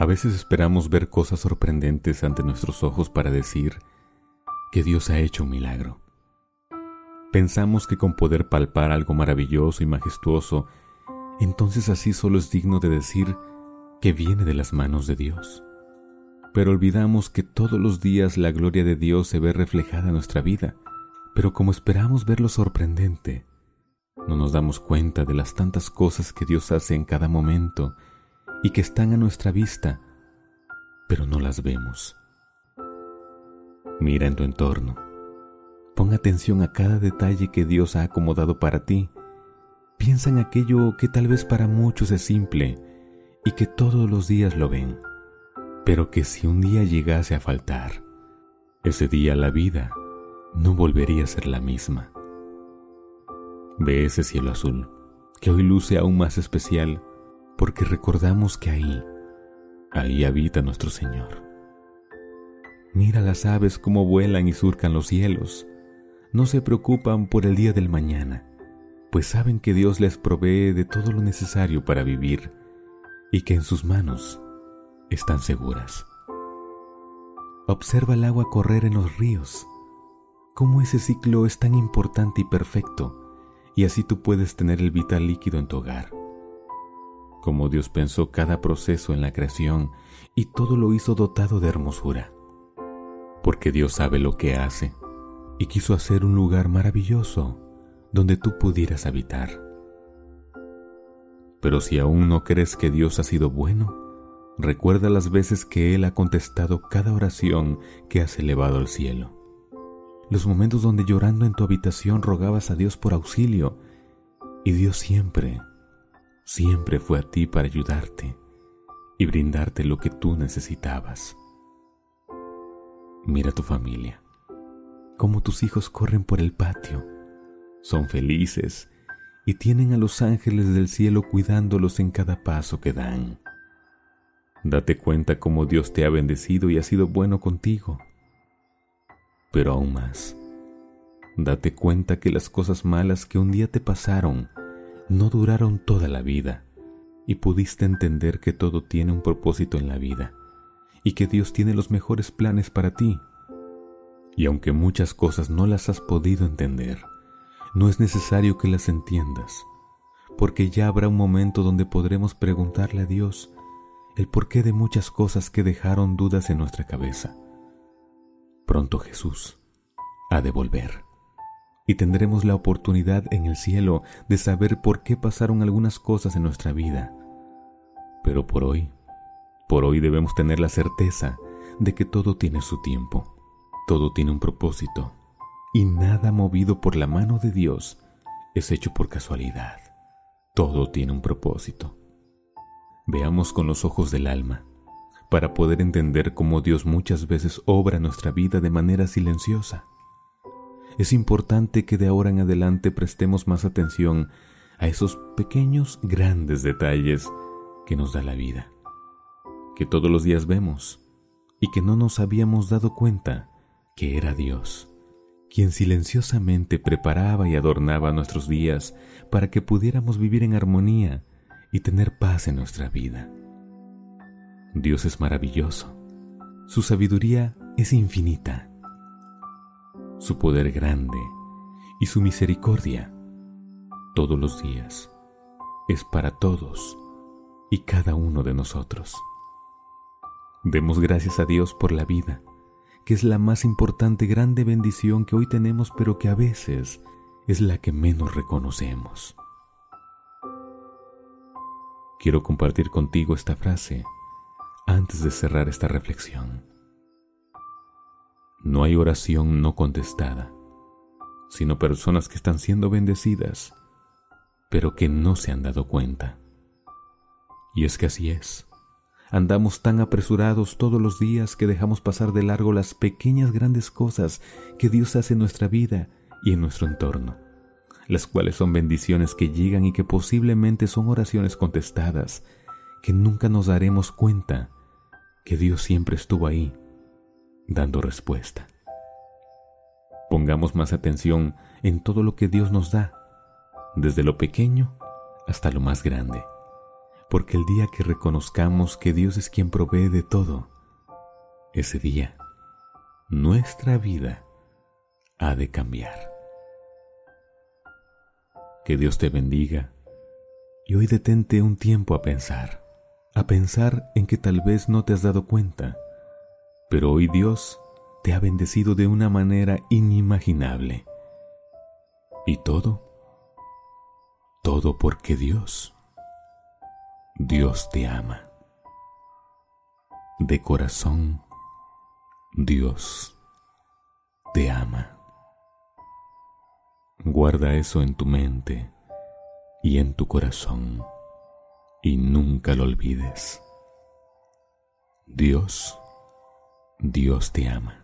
A veces esperamos ver cosas sorprendentes ante nuestros ojos para decir que Dios ha hecho un milagro. Pensamos que con poder palpar algo maravilloso y majestuoso, entonces así solo es digno de decir que viene de las manos de Dios. Pero olvidamos que todos los días la gloria de Dios se ve reflejada en nuestra vida, pero como esperamos ver lo sorprendente, no nos damos cuenta de las tantas cosas que Dios hace en cada momento y que están a nuestra vista, pero no las vemos. Mira en tu entorno. Pon atención a cada detalle que Dios ha acomodado para ti. Piensa en aquello que tal vez para muchos es simple y que todos los días lo ven, pero que si un día llegase a faltar, ese día la vida no volvería a ser la misma. Ve ese cielo azul, que hoy luce aún más especial porque recordamos que ahí, ahí habita nuestro Señor. Mira las aves cómo vuelan y surcan los cielos. No se preocupan por el día del mañana, pues saben que Dios les provee de todo lo necesario para vivir y que en sus manos están seguras. Observa el agua correr en los ríos, cómo ese ciclo es tan importante y perfecto, y así tú puedes tener el vital líquido en tu hogar como Dios pensó cada proceso en la creación y todo lo hizo dotado de hermosura. Porque Dios sabe lo que hace y quiso hacer un lugar maravilloso donde tú pudieras habitar. Pero si aún no crees que Dios ha sido bueno, recuerda las veces que Él ha contestado cada oración que has elevado al cielo. Los momentos donde llorando en tu habitación rogabas a Dios por auxilio y Dios siempre siempre fue a ti para ayudarte y brindarte lo que tú necesitabas. Mira tu familia, cómo tus hijos corren por el patio, son felices y tienen a los ángeles del cielo cuidándolos en cada paso que dan. Date cuenta cómo Dios te ha bendecido y ha sido bueno contigo. Pero aún más, date cuenta que las cosas malas que un día te pasaron no duraron toda la vida y pudiste entender que todo tiene un propósito en la vida y que Dios tiene los mejores planes para ti. Y aunque muchas cosas no las has podido entender, no es necesario que las entiendas, porque ya habrá un momento donde podremos preguntarle a Dios el porqué de muchas cosas que dejaron dudas en nuestra cabeza. Pronto Jesús ha de volver y tendremos la oportunidad en el cielo de saber por qué pasaron algunas cosas en nuestra vida. Pero por hoy, por hoy debemos tener la certeza de que todo tiene su tiempo, todo tiene un propósito, y nada movido por la mano de Dios es hecho por casualidad. Todo tiene un propósito. Veamos con los ojos del alma, para poder entender cómo Dios muchas veces obra nuestra vida de manera silenciosa es importante que de ahora en adelante prestemos más atención a esos pequeños, grandes detalles que nos da la vida, que todos los días vemos y que no nos habíamos dado cuenta que era Dios, quien silenciosamente preparaba y adornaba nuestros días para que pudiéramos vivir en armonía y tener paz en nuestra vida. Dios es maravilloso, su sabiduría es infinita su poder grande y su misericordia todos los días es para todos y cada uno de nosotros. Demos gracias a Dios por la vida, que es la más importante grande bendición que hoy tenemos, pero que a veces es la que menos reconocemos. Quiero compartir contigo esta frase antes de cerrar esta reflexión. No hay oración no contestada, sino personas que están siendo bendecidas, pero que no se han dado cuenta. Y es que así es. Andamos tan apresurados todos los días que dejamos pasar de largo las pequeñas grandes cosas que Dios hace en nuestra vida y en nuestro entorno, las cuales son bendiciones que llegan y que posiblemente son oraciones contestadas, que nunca nos daremos cuenta que Dios siempre estuvo ahí dando respuesta. Pongamos más atención en todo lo que Dios nos da, desde lo pequeño hasta lo más grande, porque el día que reconozcamos que Dios es quien provee de todo, ese día nuestra vida ha de cambiar. Que Dios te bendiga y hoy detente un tiempo a pensar, a pensar en que tal vez no te has dado cuenta, pero hoy Dios te ha bendecido de una manera inimaginable. Y todo, todo porque Dios, Dios te ama. De corazón, Dios te ama. Guarda eso en tu mente y en tu corazón y nunca lo olvides. Dios, Dios te ama.